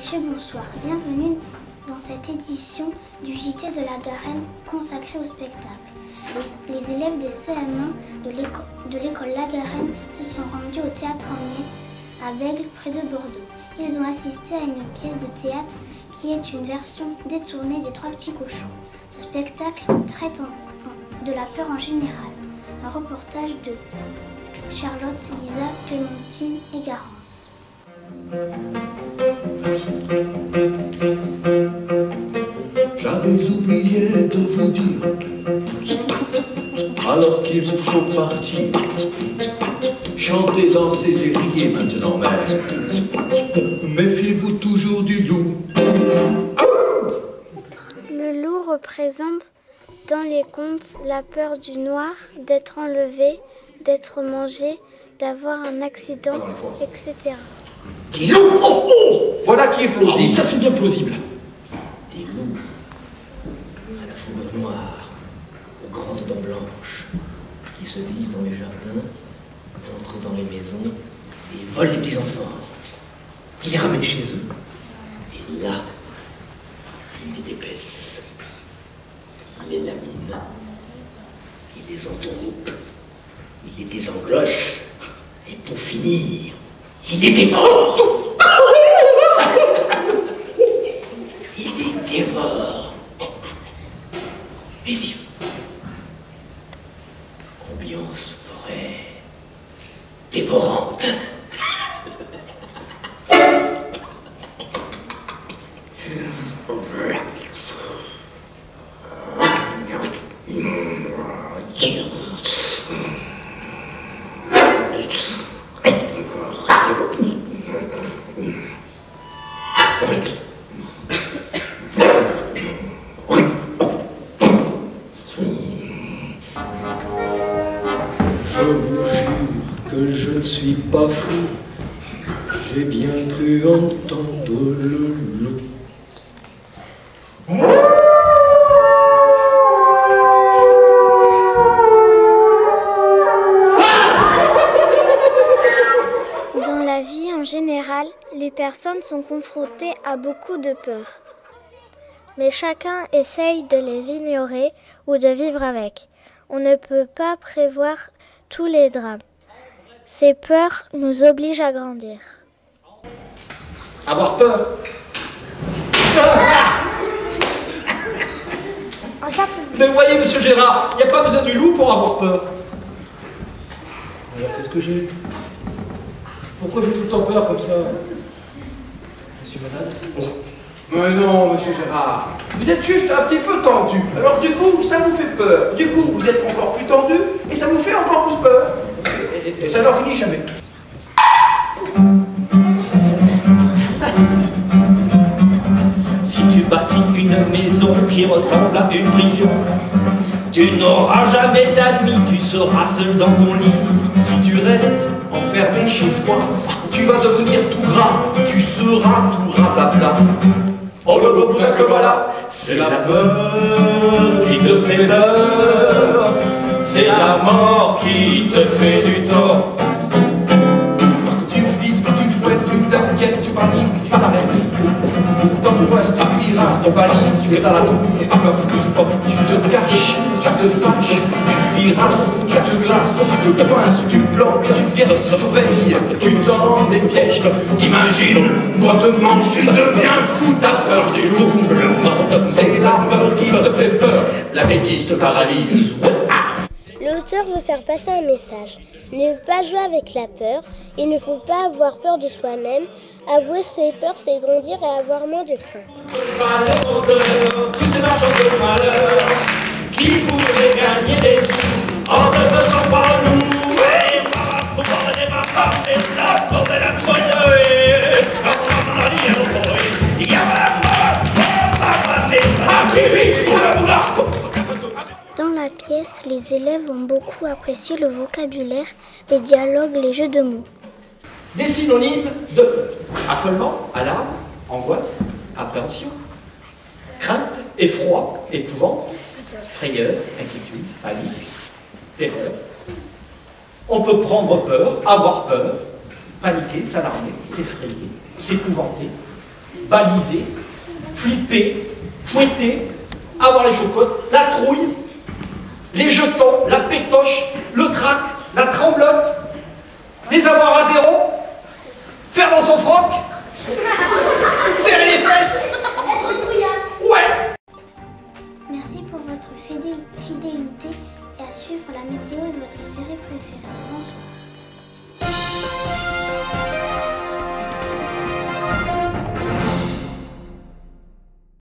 messieurs, bonsoir. Bienvenue dans cette édition du JT de la Garenne consacrée au spectacle. Les, élèves des CM1 de l'école La Garenne se sont rendus au théâtre en à Bègle, près de Bordeaux. Ils ont assisté à une pièce de théâtre qui est une version détournée des Trois Petits Cochons. Ce spectacle traite de la peur en général. Un reportage de Charlotte, Lisa, Clémentine et Garance. Oublié de vous dire, alors qu'il vous faut partir. Chantez-en ces écriers maintenant même. Méfiez-vous toujours du loup. Le loup représente dans les contes la peur du noir, d'être enlevé, d'être mangé, d'avoir un accident, etc. Des loups Oh oh Voilà qui est plausible. ça c'est bien plausible. Des loups noire, aux grandes dents blanches, qui se glissent dans les jardins, entrent dans les maisons et volent les petits enfants, qui les ramènent chez eux. Et là, ils les dépaissent, ils les laminent, ils les entourloupent, ils les désenglossent, et pour finir, il les dévore Il les dévore Mes yeux. Ambiance forêt dévorante. Que je ne suis pas fou. J'ai bien cru entendre le loup. Dans la vie en général, les personnes sont confrontées à beaucoup de peurs. Mais chacun essaye de les ignorer ou de vivre avec. On ne peut pas prévoir tous les drames. Ces peurs nous obligent à grandir. Avoir peur. Mais vous voyez, monsieur Gérard, il n'y a pas besoin du loup pour avoir peur. Alors, qu'est-ce que j'ai Pourquoi j'ai tout le temps peur comme ça? Monsieur, madame? Mais non, monsieur Gérard. Vous êtes juste un petit peu tendu. Alors du coup, ça vous fait peur. Du coup, vous êtes encore plus tendu et ça vous fait encore plus peur. Et, ça n'en finit jamais. Si tu bâtis une maison qui ressemble à une prison, tu n'auras jamais d'amis, tu seras seul dans ton lit. Si tu restes enfermé chez toi, tu vas devenir tout gras. Tu seras tout rablabla. Oh le le, le, que voilà, c'est la peur qui te fait peur, c'est la mort qui te fait du Tu balises, tu es dans la tu vas foutre, tu te caches, tu te fâches, tu cuirasses, tu te glaces, tu te coinces, tu plantes, tu guettes, tu surveilles, tu tends des pièges, t'imagines, quand te manges, tu deviens fou, t'as peur du loup, c'est la peur qui te fait peur, la bêtise te paralyse. Veut faire passer un message. Ne pas jouer avec la peur. Il ne faut pas avoir peur de soi-même. Avouer ses peurs, c'est grandir et avoir moins de crainte. Les élèves ont beaucoup apprécié le vocabulaire, les dialogues, les jeux de mots. Des synonymes de peur. Affolement, alarme, angoisse, appréhension, crainte, effroi, épouvante, frayeur, inquiétude, panique, terreur. On peut prendre peur, avoir peur, paniquer, s'alarmer, s'effrayer, s'épouvanter, baliser, flipper, fouetter, avoir les chocottes, la trouille, les jetons, la pétoche, le trac, la tremblote, les avoir à zéro, faire dans son froc, serrer les fesses. Être trouillard. Ouais Merci pour votre fidé- fidélité et à suivre la météo et votre série préférée.